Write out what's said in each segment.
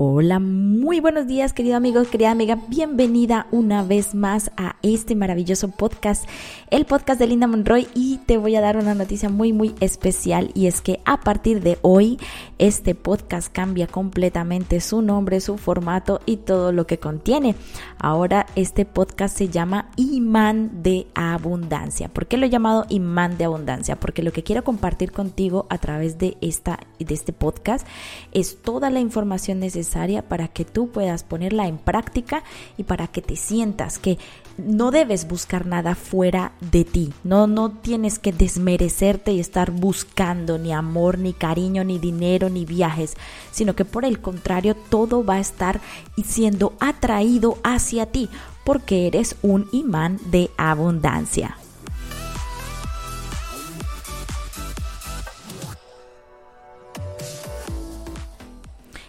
Hola, muy buenos días querido amigo, querida amiga, bienvenida una vez más a este maravilloso podcast, el podcast de Linda Monroy y te voy a dar una noticia muy muy especial y es que a partir de hoy este podcast cambia completamente su nombre, su formato y todo lo que contiene. Ahora este podcast se llama Imán de Abundancia. ¿Por qué lo he llamado Imán de Abundancia? Porque lo que quiero compartir contigo a través de, esta, de este podcast es toda la información necesaria para que tú puedas ponerla en práctica y para que te sientas que no debes buscar nada fuera de ti. No, no tienes que desmerecerte y estar buscando ni amor, ni cariño, ni dinero, ni viajes, sino que por el contrario todo va a estar siendo atraído hacia ti porque eres un imán de abundancia.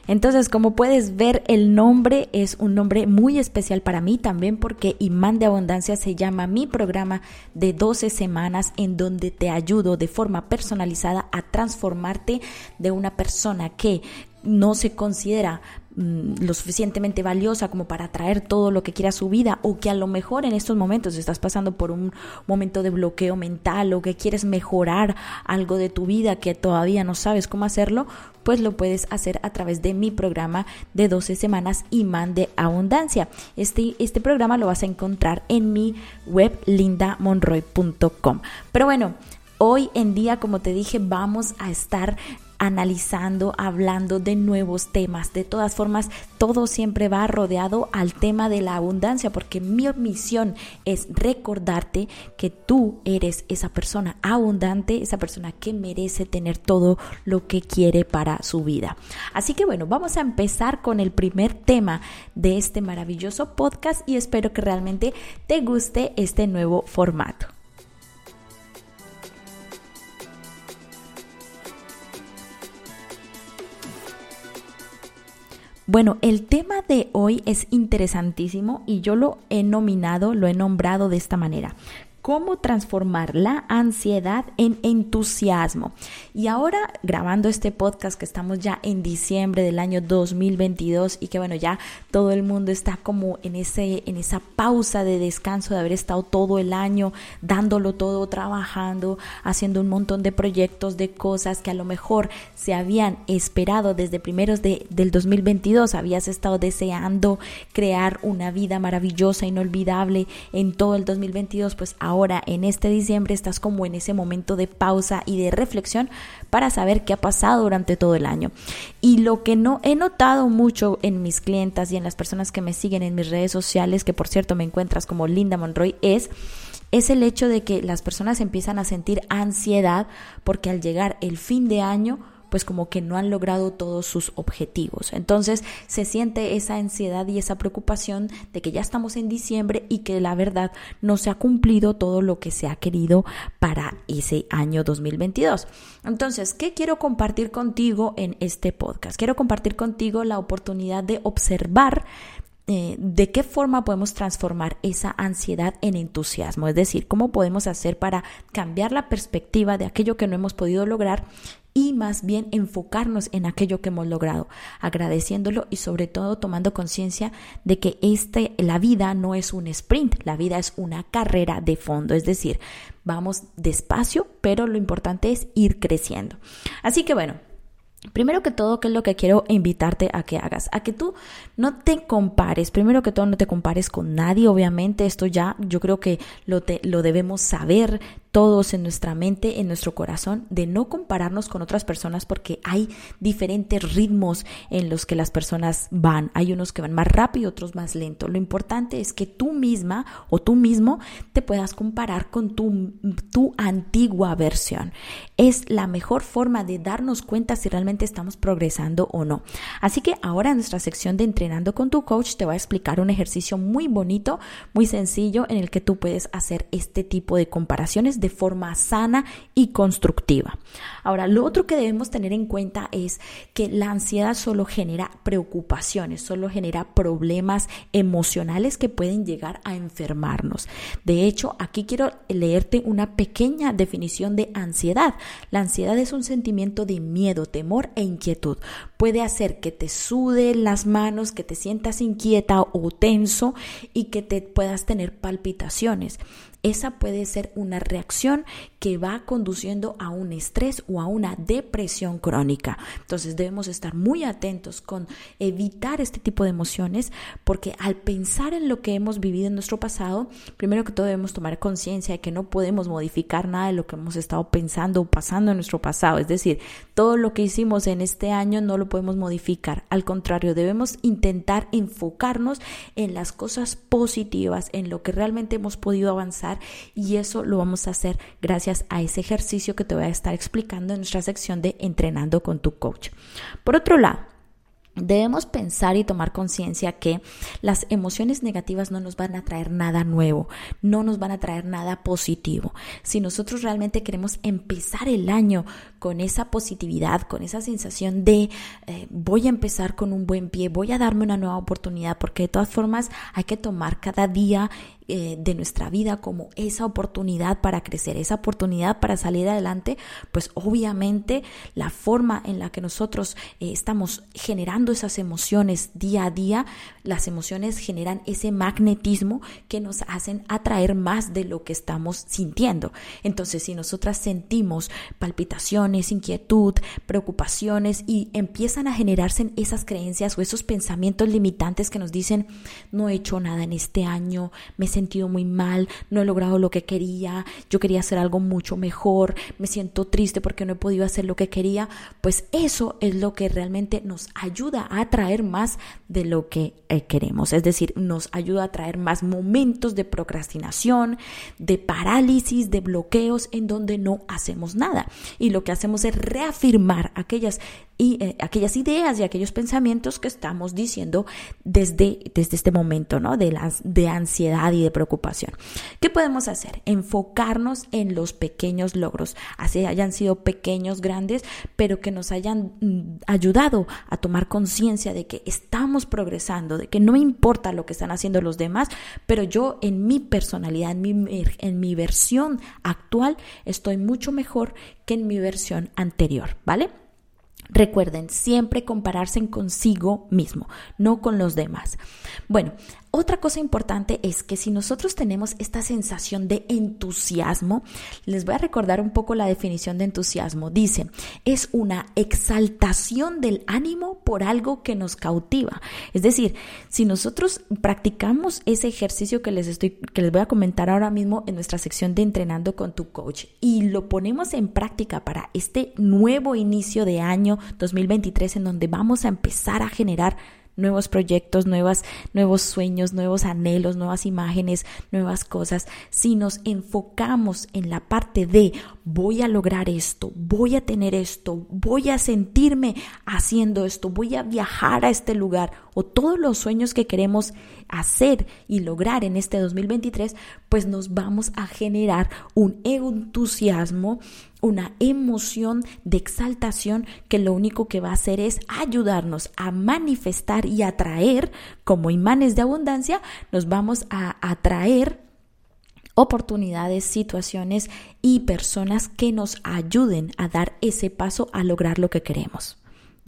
Entonces, como puedes ver, el nombre es un nombre muy especial para mí también porque Imán de Abundancia se llama mi programa de 12 semanas en donde te ayudo de forma personalizada a transformarte de una persona que no se considera Mm, lo suficientemente valiosa como para atraer todo lo que quiera a su vida o que a lo mejor en estos momentos estás pasando por un momento de bloqueo mental o que quieres mejorar algo de tu vida que todavía no sabes cómo hacerlo, pues lo puedes hacer a través de mi programa de 12 semanas Imán de Abundancia. Este, este programa lo vas a encontrar en mi web lindamonroy.com. Pero bueno, hoy en día, como te dije, vamos a estar analizando, hablando de nuevos temas. De todas formas, todo siempre va rodeado al tema de la abundancia, porque mi misión es recordarte que tú eres esa persona abundante, esa persona que merece tener todo lo que quiere para su vida. Así que bueno, vamos a empezar con el primer tema de este maravilloso podcast y espero que realmente te guste este nuevo formato. Bueno, el tema de hoy es interesantísimo y yo lo he nominado, lo he nombrado de esta manera cómo transformar la ansiedad en entusiasmo. Y ahora grabando este podcast que estamos ya en diciembre del año 2022 y que bueno, ya todo el mundo está como en ese en esa pausa de descanso de haber estado todo el año dándolo todo, trabajando, haciendo un montón de proyectos, de cosas que a lo mejor se habían esperado desde primeros de, del 2022, habías estado deseando crear una vida maravillosa, inolvidable en todo el 2022, pues ahora ahora en este diciembre estás como en ese momento de pausa y de reflexión para saber qué ha pasado durante todo el año. Y lo que no he notado mucho en mis clientas y en las personas que me siguen en mis redes sociales, que por cierto me encuentras como Linda Monroy, es es el hecho de que las personas empiezan a sentir ansiedad porque al llegar el fin de año pues como que no han logrado todos sus objetivos. Entonces se siente esa ansiedad y esa preocupación de que ya estamos en diciembre y que la verdad no se ha cumplido todo lo que se ha querido para ese año 2022. Entonces, ¿qué quiero compartir contigo en este podcast? Quiero compartir contigo la oportunidad de observar eh, de qué forma podemos transformar esa ansiedad en entusiasmo, es decir, cómo podemos hacer para cambiar la perspectiva de aquello que no hemos podido lograr y más bien enfocarnos en aquello que hemos logrado, agradeciéndolo y sobre todo tomando conciencia de que este, la vida no es un sprint, la vida es una carrera de fondo, es decir, vamos despacio, pero lo importante es ir creciendo. Así que bueno, Primero que todo, ¿qué es lo que quiero invitarte a que hagas? A que tú no te compares, primero que todo no te compares con nadie, obviamente. Esto ya yo creo que lo, te, lo debemos saber, todos en nuestra mente, en nuestro corazón, de no compararnos con otras personas porque hay diferentes ritmos en los que las personas van. Hay unos que van más rápido, otros más lento. Lo importante es que tú misma o tú mismo te puedas comparar con tu, tu antigua versión. Es la mejor forma de darnos cuenta si realmente estamos progresando o no. Así que ahora en nuestra sección de entrenando con tu coach te voy a explicar un ejercicio muy bonito, muy sencillo en el que tú puedes hacer este tipo de comparaciones de forma sana y constructiva. Ahora, lo otro que debemos tener en cuenta es que la ansiedad solo genera preocupaciones, solo genera problemas emocionales que pueden llegar a enfermarnos. De hecho, aquí quiero leerte una pequeña definición de ansiedad. La ansiedad es un sentimiento de miedo, temor e inquietud puede hacer que te sude las manos, que te sientas inquieta o tenso y que te puedas tener palpitaciones. Esa puede ser una reacción que va conduciendo a un estrés o a una depresión crónica. Entonces debemos estar muy atentos con evitar este tipo de emociones porque al pensar en lo que hemos vivido en nuestro pasado, primero que todo debemos tomar conciencia de que no podemos modificar nada de lo que hemos estado pensando o pasando en nuestro pasado. Es decir, todo lo que hicimos en este año no lo podemos modificar. Al contrario, debemos intentar enfocarnos en las cosas positivas, en lo que realmente hemos podido avanzar y eso lo vamos a hacer gracias a ese ejercicio que te voy a estar explicando en nuestra sección de entrenando con tu coach. Por otro lado, Debemos pensar y tomar conciencia que las emociones negativas no nos van a traer nada nuevo, no nos van a traer nada positivo. Si nosotros realmente queremos empezar el año con esa positividad, con esa sensación de eh, voy a empezar con un buen pie, voy a darme una nueva oportunidad, porque de todas formas hay que tomar cada día eh, de nuestra vida como esa oportunidad para crecer, esa oportunidad para salir adelante, pues obviamente la forma en la que nosotros eh, estamos generando esas emociones día a día, las emociones generan ese magnetismo que nos hacen atraer más de lo que estamos sintiendo. Entonces, si nosotras sentimos palpitaciones, inquietud, preocupaciones y empiezan a generarse esas creencias o esos pensamientos limitantes que nos dicen, no he hecho nada en este año, me sentido muy mal, no he logrado lo que quería, yo quería hacer algo mucho mejor, me siento triste porque no he podido hacer lo que quería, pues eso es lo que realmente nos ayuda a atraer más de lo que eh, queremos, es decir, nos ayuda a traer más momentos de procrastinación, de parálisis, de bloqueos en donde no hacemos nada. Y lo que hacemos es reafirmar aquellas y eh, aquellas ideas y aquellos pensamientos que estamos diciendo desde, desde este momento, ¿no? De, de ansiedad y de preocupación. ¿Qué podemos hacer? Enfocarnos en los pequeños logros, así hayan sido pequeños, grandes, pero que nos hayan mm, ayudado a tomar conciencia de que estamos progresando, de que no importa lo que están haciendo los demás, pero yo en mi personalidad, en mi, en mi versión actual, estoy mucho mejor que en mi versión anterior, ¿vale? Recuerden siempre compararse consigo mismo, no con los demás. Bueno, otra cosa importante es que si nosotros tenemos esta sensación de entusiasmo, les voy a recordar un poco la definición de entusiasmo. Dice, es una exaltación del ánimo por algo que nos cautiva. Es decir, si nosotros practicamos ese ejercicio que les estoy que les voy a comentar ahora mismo en nuestra sección de entrenando con tu coach y lo ponemos en práctica para este nuevo inicio de año 2023 en donde vamos a empezar a generar nuevos proyectos, nuevas, nuevos sueños, nuevos anhelos, nuevas imágenes, nuevas cosas, si nos enfocamos en la parte de voy a lograr esto, voy a tener esto, voy a sentirme haciendo esto, voy a viajar a este lugar o todos los sueños que queremos hacer y lograr en este 2023, pues nos vamos a generar un entusiasmo una emoción de exaltación que lo único que va a hacer es ayudarnos a manifestar y atraer como imanes de abundancia, nos vamos a atraer oportunidades, situaciones y personas que nos ayuden a dar ese paso a lograr lo que queremos.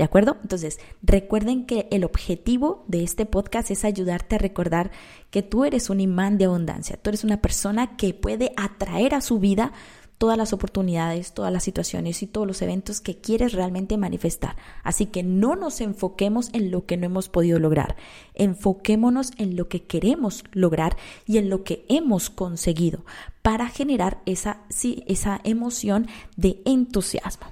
¿De acuerdo? Entonces, recuerden que el objetivo de este podcast es ayudarte a recordar que tú eres un imán de abundancia, tú eres una persona que puede atraer a su vida todas las oportunidades, todas las situaciones y todos los eventos que quieres realmente manifestar. Así que no nos enfoquemos en lo que no hemos podido lograr, enfoquémonos en lo que queremos lograr y en lo que hemos conseguido para generar esa, sí, esa emoción de entusiasmo.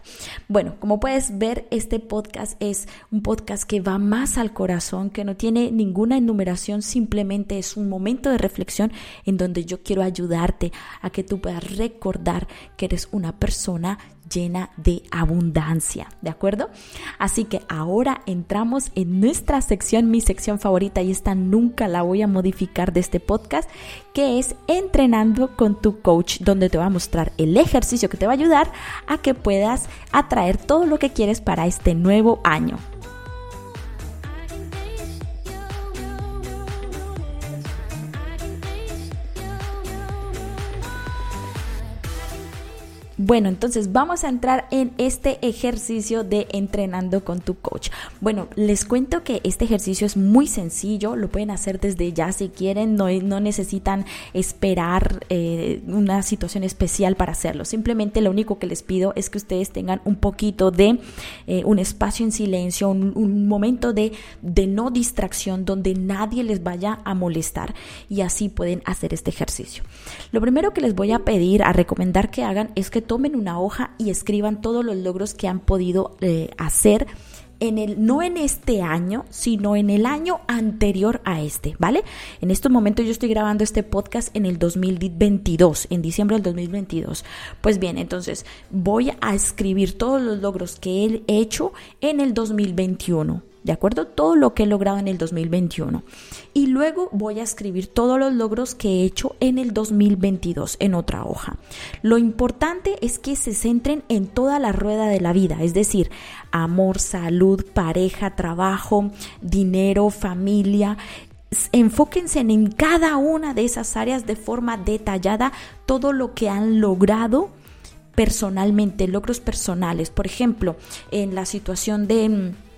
Bueno, como puedes ver, este podcast es un podcast que va más al corazón, que no tiene ninguna enumeración, simplemente es un momento de reflexión en donde yo quiero ayudarte a que tú puedas recordar que eres una persona llena de abundancia, ¿de acuerdo? Así que ahora entramos en nuestra sección, mi sección favorita, y esta nunca la voy a modificar de este podcast, que es entrenando con tu coach, donde te va a mostrar el ejercicio que te va a ayudar a que puedas atraer todo lo que quieres para este nuevo año. Bueno, entonces vamos a entrar en este ejercicio de entrenando con tu coach. Bueno, les cuento que este ejercicio es muy sencillo, lo pueden hacer desde ya si quieren, no, no necesitan esperar eh, una situación especial para hacerlo. Simplemente lo único que les pido es que ustedes tengan un poquito de eh, un espacio en silencio, un, momento de, de no distracción donde nadie les vaya a molestar y así pueden hacer este ejercicio. Lo primero que les voy a pedir, a recomendar que hagan es que tomen una hoja y escriban todos los logros que han podido eh, hacer en el, no en este año, sino en el año anterior a este, ¿vale? En estos momentos yo estoy grabando este podcast en el 2022, en diciembre del 2022. Pues bien, entonces voy a escribir todos los logros que he hecho en el 2021. ¿De acuerdo? Todo lo que he logrado en el 2021. Y luego voy a escribir todos los logros que he hecho en el 2022 en otra hoja. Lo importante es que se centren en toda la rueda de la vida, es decir, amor, salud, pareja, trabajo, dinero, familia, enfóquense en cada una de esas áreas de forma detallada todo lo que han logrado personalmente, logros personales. Por ejemplo, en la situación de mm,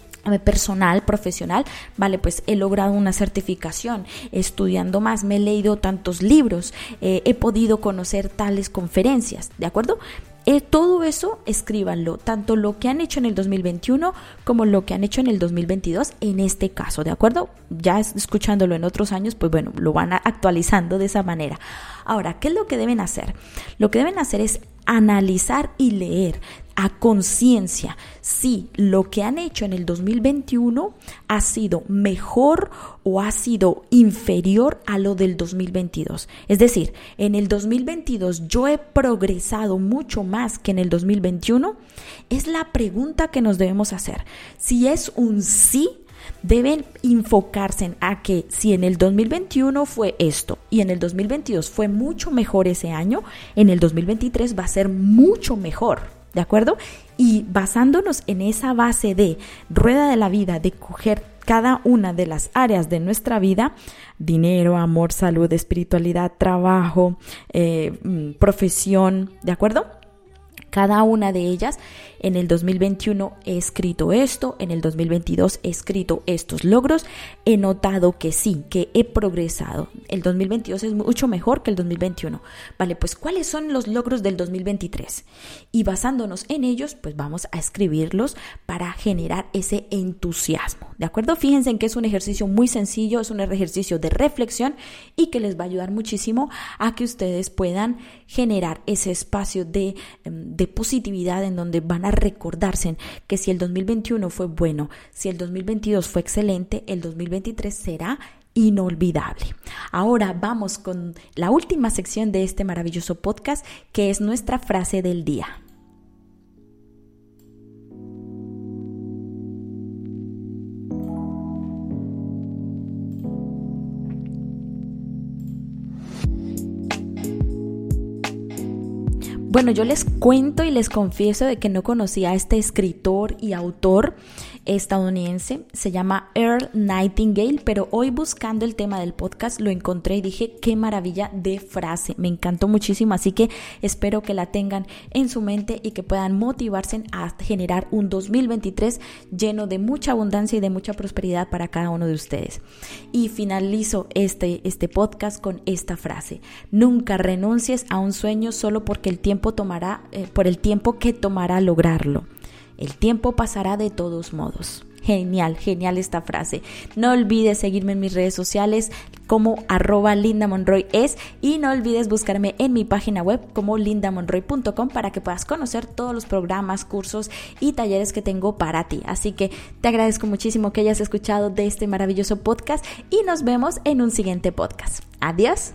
personal, profesional, vale, pues he logrado una certificación, estudiando más, me he leído tantos libros, eh, he podido conocer tales conferencias, ¿de acuerdo? Eh, todo eso escríbanlo, tanto lo que han hecho en el 2021 como lo que han hecho en el 2022 en este caso, ¿de acuerdo? Ya escuchándolo en otros años, pues bueno, lo van actualizando de esa manera. Ahora, ¿qué es lo que deben hacer? Lo que deben hacer es analizar y leer a conciencia si lo que han hecho en el 2021 ha sido mejor o ha sido inferior a lo del 2022. Es decir, en el 2022 yo he progresado mucho más que en el 2021. Es la pregunta que nos debemos hacer. Si es un sí, deben enfocarse en a que si en el 2021 fue esto y en el 2022 fue mucho mejor ese año, en el 2023 va a ser mucho mejor, ¿de acuerdo? Y basándonos en esa base de rueda de la vida, de coger cada una de las áreas de nuestra vida, dinero, amor, salud, espiritualidad, trabajo, eh, mm, profesión, ¿de acuerdo? Cada una de ellas en el 2021 he escrito esto, en el 2022 he escrito estos logros, he notado que sí, que he progresado. El 2022 es mucho mejor que el 2021. Vale, pues ¿cuáles son los logros del 2023? Y basándonos en ellos, pues vamos a escribirlos para generar ese entusiasmo. ¿De acuerdo? Fíjense en que es un ejercicio muy sencillo, es un ejercicio de reflexión y que les va a ayudar muchísimo a que ustedes puedan generar ese espacio de, em, de positividad en donde van a recordarse que si el 2021 fue bueno, si el 2022 fue excelente, el 2023 será inolvidable. Ahora vamos con la última sección de este maravilloso podcast, que es nuestra frase del día. Bueno, yo les cuento y les confieso de que no conocía a este escritor y autor estadounidense, se llama Earl Nightingale, pero hoy buscando el tema del podcast lo encontré y dije, qué maravilla de frase, me encantó muchísimo, así que espero que la tengan en su mente y que puedan motivarse a generar un 2023 lleno de mucha abundancia y de mucha prosperidad para cada uno de ustedes. Y finalizo este, este podcast con esta frase, nunca renuncies a un sueño solo porque el tiempo tomará, eh, por el tiempo que tomará lograrlo. El tiempo pasará de todos modos. Genial, genial esta frase. No olvides seguirme en mis redes sociales como arroba lindamonroy es y no olvides buscarme en mi página web como lindamonroy.com para que puedas conocer todos los programas, cursos y talleres que tengo para ti. Así que te agradezco muchísimo que hayas escuchado de este maravilloso podcast y nos vemos en un siguiente podcast. Adiós.